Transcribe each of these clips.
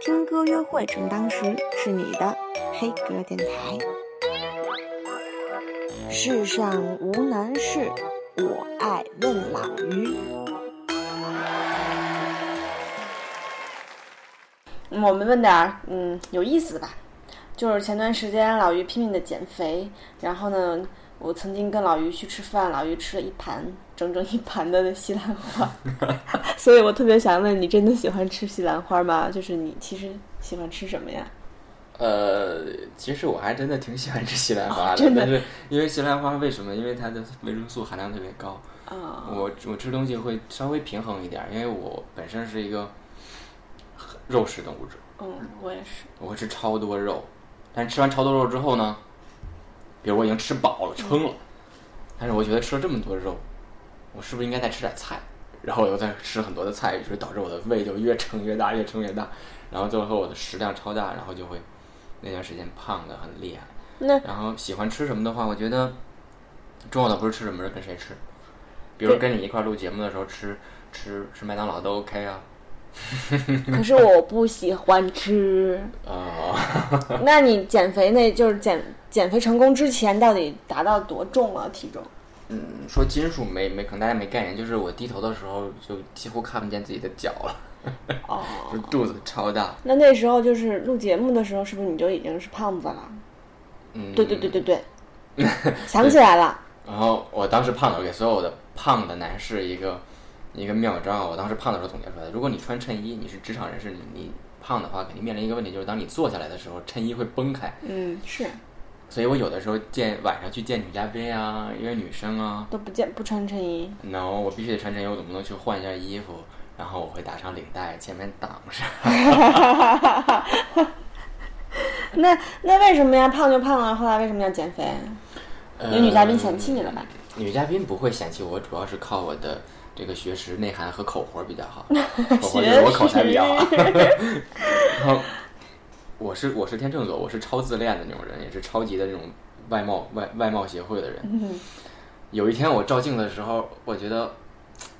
听歌约会正当时，是你的黑歌电台。世上无难事，我爱问老于。我们问点儿嗯有意思的吧，就是前段时间老于拼命的减肥，然后呢，我曾经跟老于去吃饭，老于吃了一盘整整一盘的西兰花，所以我特别想问你，真的喜欢吃西兰花吗？就是你其实喜欢吃什么呀？呃，其实我还真的挺喜欢吃西兰花的，哦真的但是因为西兰花为什么？因为它的维生素含量特别高。啊、我我吃东西会稍微平衡一点，因为我本身是一个肉食动物者，嗯，我也是。我会吃超多肉。但是吃完超多肉之后呢，比如我已经吃饱了、撑了，但是我觉得吃了这么多肉，我是不是应该再吃点菜？然后我又在吃很多的菜，于是导致我的胃就越撑越大，越撑越大，然后最后我的食量超大，然后就会那段时间胖的很厉害。那然后喜欢吃什么的话，我觉得重要的不是吃什么，是跟谁吃。比如跟你一块儿录节目的时候吃吃吃麦当劳都 OK 啊。可是我不喜欢吃。呃，那你减肥那就是减减肥成功之前到底达到多重啊？体重？嗯，说斤数没没，可能大家没概念，就是我低头的时候就几乎看不见自己的脚了，哦，就肚子超大。那那时候就是录节目的时候，是不是你就已经是胖子了？嗯，对对对对对，想起来了。然后我当时胖的，我给所有的胖的男士一个一个妙招。我当时胖的时候总结出来的：如果你穿衬衣，你是职场人士，你你胖的话，肯定面临一个问题，就是当你坐下来的时候，衬衣会崩开。嗯，是所以我有的时候见晚上去见女嘉宾啊，约女生啊都不见不穿衬衣。，no，我必须得穿衬衣，我总不能去换一件衣服，然后我会打上领带，前面挡上。那那为什么呀？胖就胖了，后来为什么要减肥？有女嘉宾嫌弃你了吧？女嘉宾不会嫌弃我，主要是靠我的这个学识、内涵和口活比较好。口活就是我口才比较好。然后我是我是天秤座，我是超自恋的那种人，也是超级的那种外貌外外貌协会的人。嗯有一天我照镜子的时候，我觉得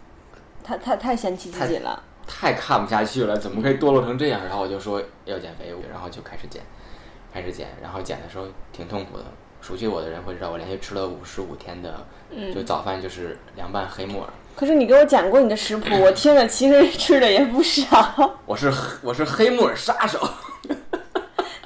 太太太嫌弃自己了。太看不下去了，怎么可以堕落成这样？然后我就说要减肥，然后就开始减，开始减，然后减的时候挺痛苦的。熟悉我的人会知道，我连续吃了五十五天的，就早饭就是凉拌黑木耳。可是你给我讲过你的食谱，我听了其实吃的也不少，我是我是黑木耳杀手，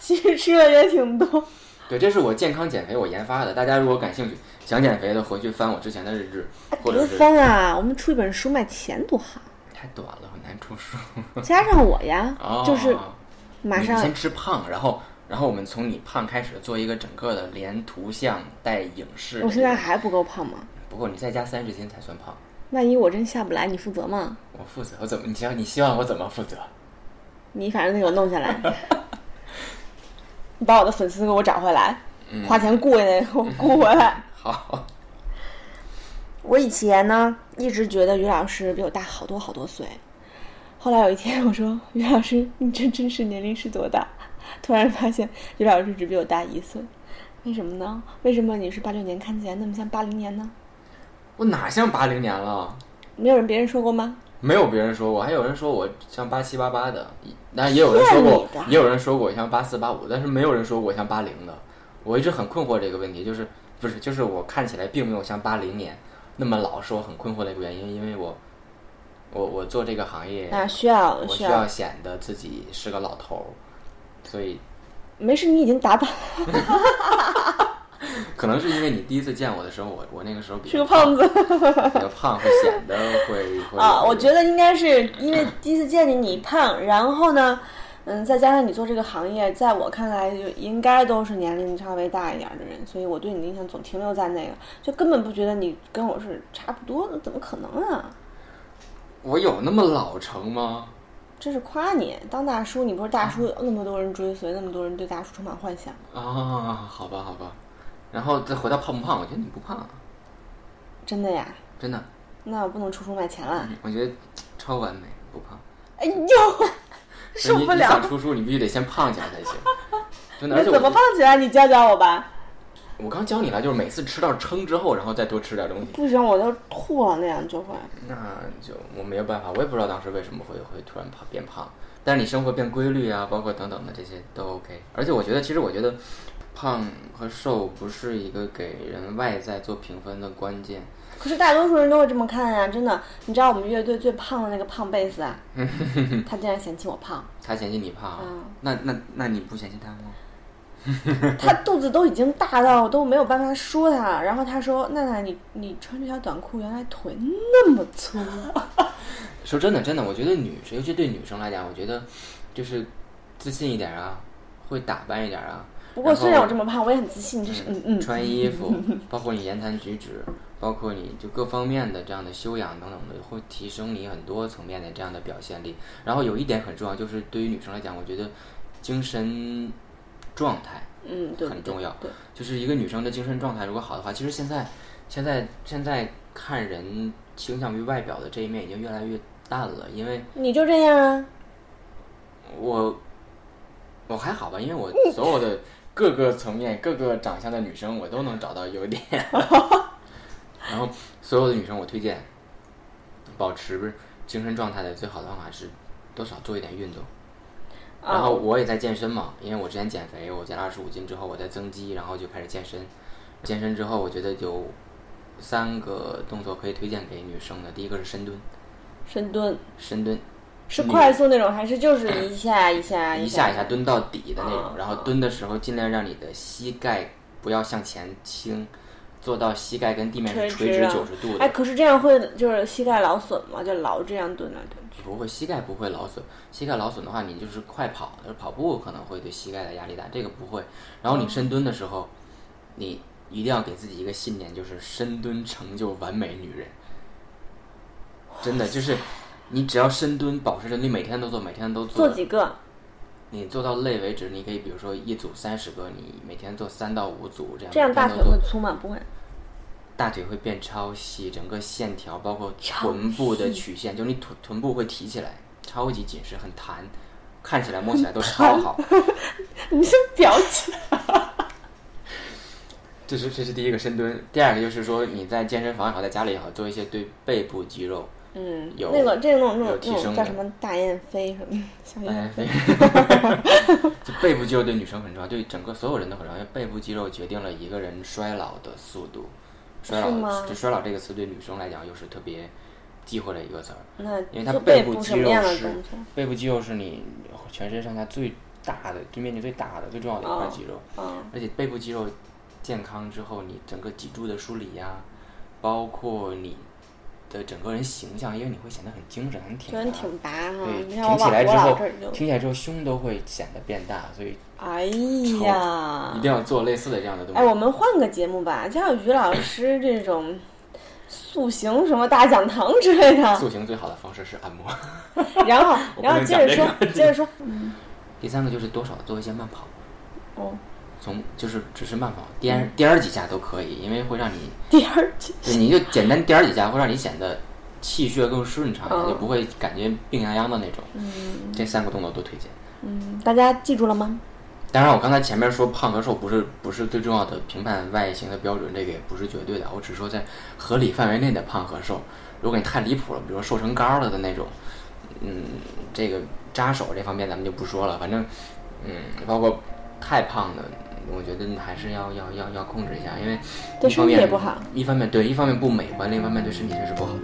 其实吃的也挺多。对，这是我健康减肥我研发的。大家如果感兴趣，想减肥的回去翻我之前的日志，或者别是翻啊！我们出一本书卖钱多好，太短了，很难出书。加上我呀，哦，就是马上先吃胖，然后然后我们从你胖开始做一个整个的连图像带影视。我现在还不够胖吗？不过你再加三十斤才算胖。万一我真下不来，你负责吗？我负责，我怎么？你希望你希望我怎么负责？你反正得给我弄下来，你把我的粉丝给我找回来，嗯花钱雇人给我雇回来。好，我以前呢一直觉得于老师比我大好多好多岁，后来有一天我说于老师，你这真实年龄是多大？突然发现于老师只比我大一岁，为什么呢？为什么你是八六年看起来那么像八零年呢？我哪像八零年了？没有人别人说过吗？没有别人说过，还有人说我像八七八八的，但也有人说过也有人说过我像八四八五，但是没有人说过我像八零的。我一直很困惑这个问题，就是不是就是我看起来并没有像八零年那么老，是我很困惑的一个原因，因为我我我做这个行业，啊，需要我需要需要，显得自己是个老头儿，所以没事，你已经打扮 可能是因为你第一次见我的时候，我我那个时候是个胖子比较胖，会显得会会啊。我觉得应该是因为第一次见你你胖，然后呢，嗯，再加上你做这个行业，在我看来就应该都是年龄稍微大一点的人，所以我对你的印象总停留在那个，就根本不觉得你跟我是差不多的，怎么可能啊？我有那么老成吗？这是夸你当大叔，你不是大叔，有那么多人追随，那么多人对大叔充满幻想。啊，好吧，好吧。然后再回到胖不胖，我觉得你不胖，啊真的呀？真的，那我不能出书卖钱了。我觉得超完美，不胖。哎呦，受不了！你想出书，你必须得先胖起来才行。真的，而那怎么胖起来？你教教我吧。我刚教你了，就是每次吃到撑之后，然后再多吃点东西。不行，我都吐了，那样就会。那就我没有办法，我也不知道当时为什么会会突然胖变胖，但是你生活变规律啊，包括等等的这些都 OK。而且我觉得，其实我觉得胖和瘦不是一个给人外在做评分的关键。可是大多数人都会这么看呀、真的。你知道我们乐队最胖的那个胖贝斯啊，他竟然嫌弃我胖，他嫌弃你胖，嗯那那那你不嫌弃他吗？他肚子都已经大到我都没有办法说他。然后他说：“娜娜，你你穿这条短裤，原来腿那么粗。说真的，真的，我觉得女生，尤其对女生来讲，我觉得就是自信一点啊，会打扮一点啊。”不过虽然我这么么胖，我也很自信，就是嗯嗯。穿衣服，包括你言谈举止，包括你就各方面的这样的修养等等的，会提升你很多层面的这样的表现力。然后有一点很重要，就是对于女生来讲，我觉得精神状态嗯，对，很重要对，就是一个女生的精神状态如果好的话，其实现在现在现在看人倾向于外表的这一面已经越来越淡了，因为你就这样啊。我我还好吧，因为我 所有的各个层面、各个长相的女生，我都能找到优点。然后所有的女生，我推荐保持精神状态的最好的方法是多少做一点运动。然后我也在健身嘛，因为我之前减肥，我减了二十五斤之后，我在增肌，然后就开始健身。健身之后，我觉得有三个动作可以推荐给女生的。第一个是深蹲，深蹲深蹲是快速那种，还是就是 一下一下一下下一下蹲到底的那种哦，然后蹲的时候尽量让你的膝盖不要向前倾，做到膝盖跟地面是垂直九十度哎，可是这样会就是膝盖劳损吗？就老这样蹲来蹲去。不会，膝盖不会劳损。膝盖劳损的话，你就是快跑，就是跑步可能会对膝盖的压力大，这个不会。然后你深蹲的时候，你一定要给自己一个信念，就是深蹲成就完美女人。真的就是，你只要深蹲，保持着，你每天都做，每天都做几个？你做到累为止，你可以比如说一组三十个，你每天做三到五组这样。这样大腿会粗吗？不会。大腿会变超细，整个线条包括臀部的曲线，就你臀臀部会提起来，超级紧实，很弹，看起来摸起来都超好。你是表情。这是这是第一个深蹲，第二个就是说你在健身房也好，在家里也好，做一些对背部肌肉，嗯，有那个这个那种那种那有提升叫什么大雁飞什么小哎雁飞，就背部肌肉对女生很重要，对整个所有人都很重要，因为背部肌肉决定了一个人衰老的速度。衰老，就衰老这个词对女生来讲又是特别忌讳的一个词儿。那因为它背部肌肉是？背部肌肉是你全身上下最大的、最面积最大的、最重要的一块哦肌肉，嗯，而且背部肌肉健康之后，你整个脊柱的梳理呀、包括你的整个人形象，因为你会显得很精神、很挺拔。挺拔哈。对，挺起来之后挺起来之后胸都会显得变大，所以哎呀一，定要做类似的这样的东西哎，我们换个节目吧，像于老师这种塑形什么大讲堂之类的。塑形最好的方式是按摩。然后，然后接着说接着说，嗯第三个就是多少做一些慢跑，哦，从就是只是慢跑，颠颠几下都可以，因为会让你第二句，对，你就简单颠儿几下，会让你显得气血更顺畅一点，嗯就不会感觉病殃殃的那种。嗯这三个动作都推荐。嗯，大家记住了吗？当然，我刚才前面说胖和瘦不是不是最重要的评判外形的标准，这个也不是绝对的。我只说在合理范围内的胖和瘦。如果你太离谱了，比如说瘦成杆儿了的那种，嗯，这个扎手这方面咱们就不说了。反正，嗯，包括太胖的，我觉得还是要要要要控制一下，因为对身体一方面也不好。一方面对，一方面不美观，另一方面对身体确实不好。